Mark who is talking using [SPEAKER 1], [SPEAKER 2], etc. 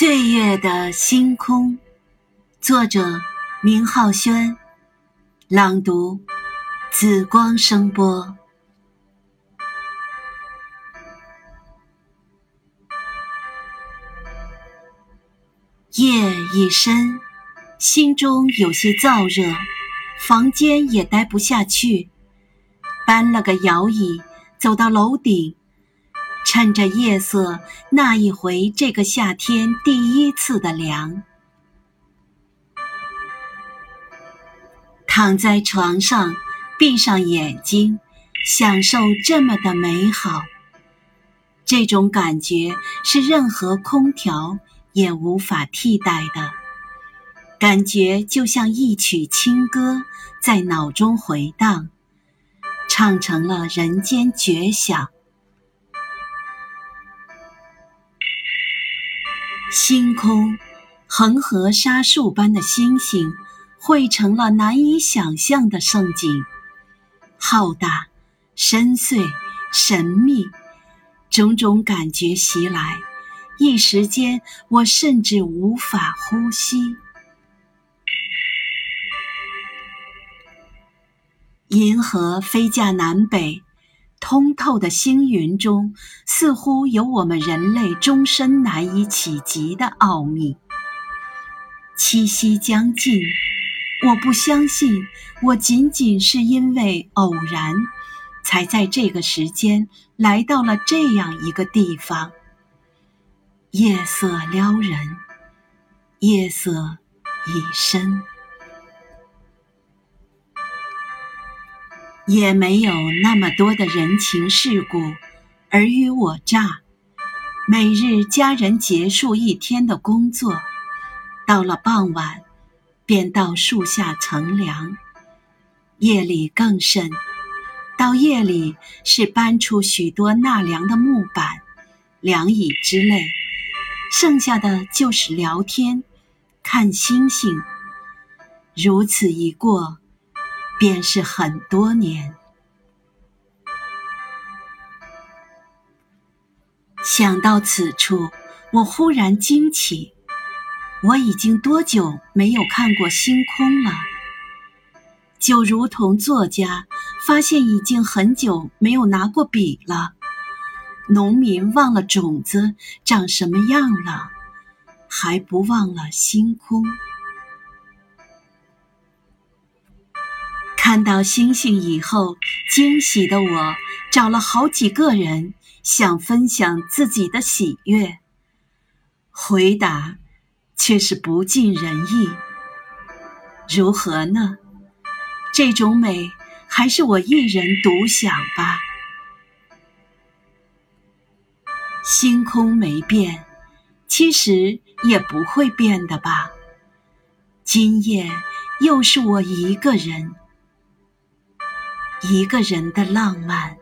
[SPEAKER 1] 岁月的星空，作者明浩轩，朗读紫光声波。夜已深，心中有些燥热，房间也待不下去，搬了个摇椅，走到楼顶。趁着夜色，那一回这个夏天第一次的凉，躺在床上，闭上眼睛，享受这么的美好。这种感觉是任何空调也无法替代的，感觉就像一曲清歌在脑中回荡，唱成了人间绝响。星空，恒河沙数般的星星，汇成了难以想象的盛景。浩大、深邃、神秘，种种感觉袭来，一时间我甚至无法呼吸。银河飞架南北。通透的星云中，似乎有我们人类终身难以企及的奥秘。七夕将近，我不相信，我仅仅是因为偶然，才在这个时间来到了这样一个地方。夜色撩人，夜色已深。也没有那么多的人情世故，尔虞我诈。每日家人结束一天的工作，到了傍晚，便到树下乘凉。夜里更甚，到夜里是搬出许多纳凉的木板、凉椅之类，剩下的就是聊天、看星星。如此一过。便是很多年。想到此处，我忽然惊起：我已经多久没有看过星空了？就如同作家发现已经很久没有拿过笔了，农民忘了种子长什么样了，还不忘了星空。看到星星以后，惊喜的我找了好几个人，想分享自己的喜悦。回答却是不尽人意。如何呢？这种美，还是我一人独享吧。星空没变，其实也不会变的吧。今夜又是我一个人。一个人的浪漫。